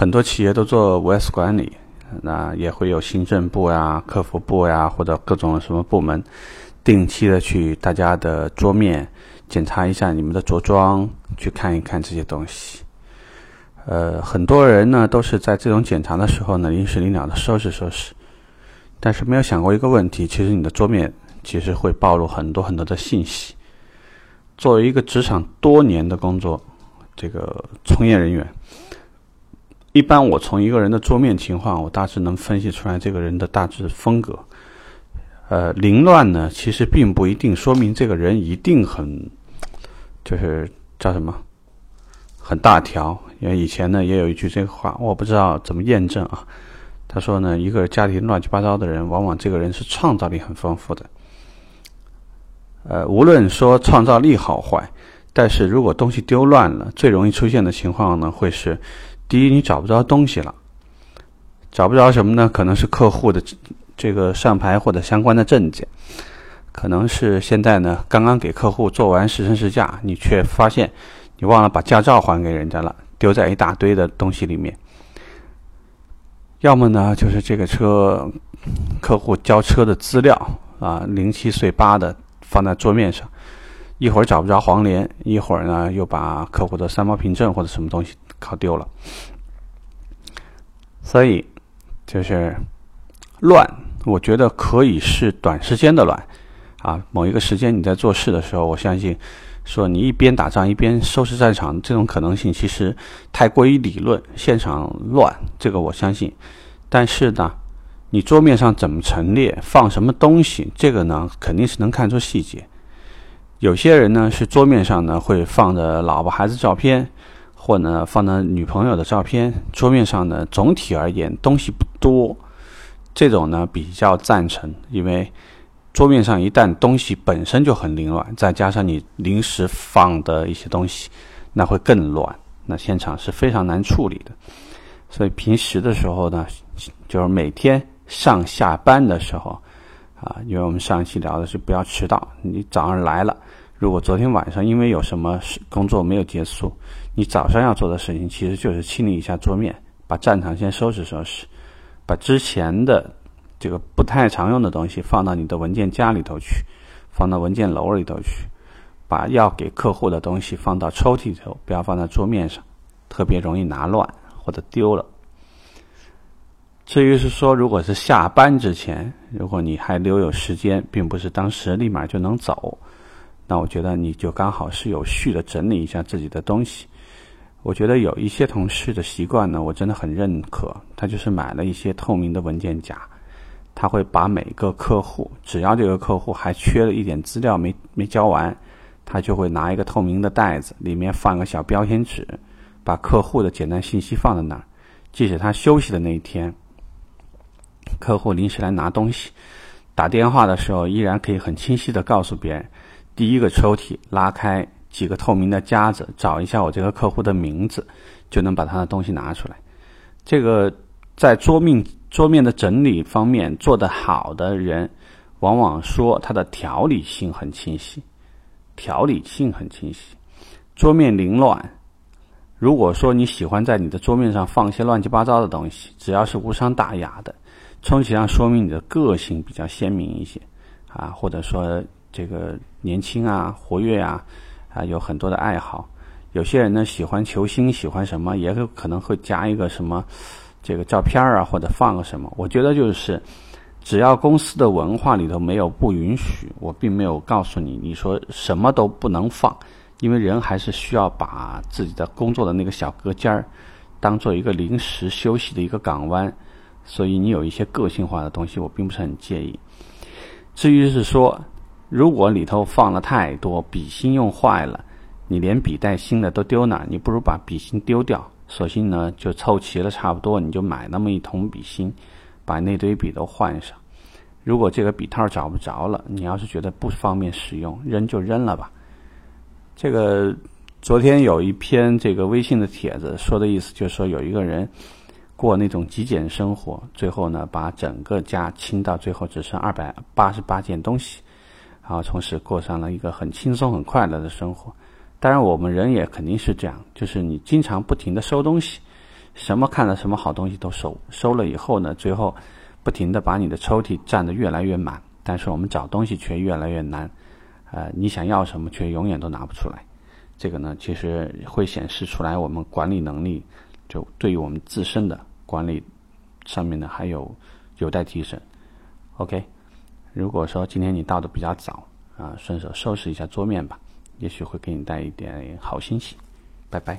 很多企业都做五 S 管理，那也会有行政部呀、客服部呀，或者各种什么部门，定期的去大家的桌面检查一下你们的着装，去看一看这些东西。呃，很多人呢都是在这种检查的时候呢，临时临了的收拾收拾，但是没有想过一个问题，其实你的桌面其实会暴露很多很多的信息。作为一个职场多年的工作这个从业人员。一般我从一个人的桌面情况，我大致能分析出来这个人的大致风格。呃，凌乱呢，其实并不一定说明这个人一定很，就是叫什么，很大条。因为以前呢也有一句这个话，我不知道怎么验证啊。他说呢，一个家庭乱七八糟的人，往往这个人是创造力很丰富的。呃，无论说创造力好坏，但是如果东西丢乱了，最容易出现的情况呢，会是。第一，你找不着东西了，找不着什么呢？可能是客户的这个上牌或者相关的证件，可能是现在呢刚刚给客户做完试乘试驾，你却发现你忘了把驾照还给人家了，丢在一大堆的东西里面。要么呢就是这个车客户交车的资料啊零七碎八的放在桌面上，一会儿找不着黄连，一会儿呢又把客户的三包凭证或者什么东西。考丢了，所以就是乱。我觉得可以是短时间的乱啊。某一个时间你在做事的时候，我相信说你一边打仗一边收拾战场，这种可能性其实太过于理论。现场乱，这个我相信。但是呢，你桌面上怎么陈列，放什么东西，这个呢肯定是能看出细节。有些人呢是桌面上呢会放着老婆孩子照片。或呢放的女朋友的照片，桌面上呢总体而言东西不多，这种呢比较赞成，因为桌面上一旦东西本身就很凌乱，再加上你临时放的一些东西，那会更乱，那现场是非常难处理的。所以平时的时候呢，就是每天上下班的时候啊，因为我们上一期聊的是不要迟到，你早上来了。如果昨天晚上因为有什么工作没有结束，你早上要做的事情其实就是清理一下桌面，把战场先收拾收拾，把之前的这个不太常用的东西放到你的文件夹里头去，放到文件楼里头去，把要给客户的东西放到抽屉里头，不要放在桌面上，特别容易拿乱或者丢了。至于是说，如果是下班之前，如果你还留有时间，并不是当时立马就能走。那我觉得你就刚好是有序的整理一下自己的东西。我觉得有一些同事的习惯呢，我真的很认可。他就是买了一些透明的文件夹，他会把每个客户，只要这个客户还缺了一点资料没没交完，他就会拿一个透明的袋子，里面放个小标签纸，把客户的简单信息放在那儿。即使他休息的那一天，客户临时来拿东西，打电话的时候，依然可以很清晰的告诉别人。第一个抽屉拉开几个透明的夹子，找一下我这个客户的名字，就能把他的东西拿出来。这个在桌面桌面的整理方面做得好的人，往往说他的条理性很清晰，条理性很清晰。桌面凌乱，如果说你喜欢在你的桌面上放一些乱七八糟的东西，只要是无伤大雅的，充其量说明你的个性比较鲜明一些啊，或者说。这个年轻啊，活跃啊，啊，有很多的爱好。有些人呢喜欢球星，喜欢什么，也有可能会加一个什么这个照片啊，或者放个什么。我觉得就是，只要公司的文化里头没有不允许，我并没有告诉你，你说什么都不能放，因为人还是需要把自己的工作的那个小隔间儿当做一个临时休息的一个港湾。所以你有一些个性化的东西，我并不是很介意。至于是说。如果里头放了太多笔芯用坏了，你连笔带芯的都丢哪？你不如把笔芯丢掉，索性呢就凑齐了差不多，你就买那么一桶笔芯，把那堆笔都换上。如果这个笔套找不着了，你要是觉得不方便使用，扔就扔了吧。这个昨天有一篇这个微信的帖子说的意思，就是说有一个人过那种极简生活，最后呢把整个家清到最后只剩二百八十八件东西。然后从此过上了一个很轻松、很快乐的生活。当然，我们人也肯定是这样，就是你经常不停的收东西，什么看了什么好东西都收，收了以后呢，最后不停的把你的抽屉占得越来越满，但是我们找东西却越来越难，呃，你想要什么却永远都拿不出来，这个呢，其实会显示出来我们管理能力，就对于我们自身的管理上面呢还有有待提升。OK，如果说今天你到的比较早啊，顺手收拾一下桌面吧，也许会给你带一点好心情。拜拜。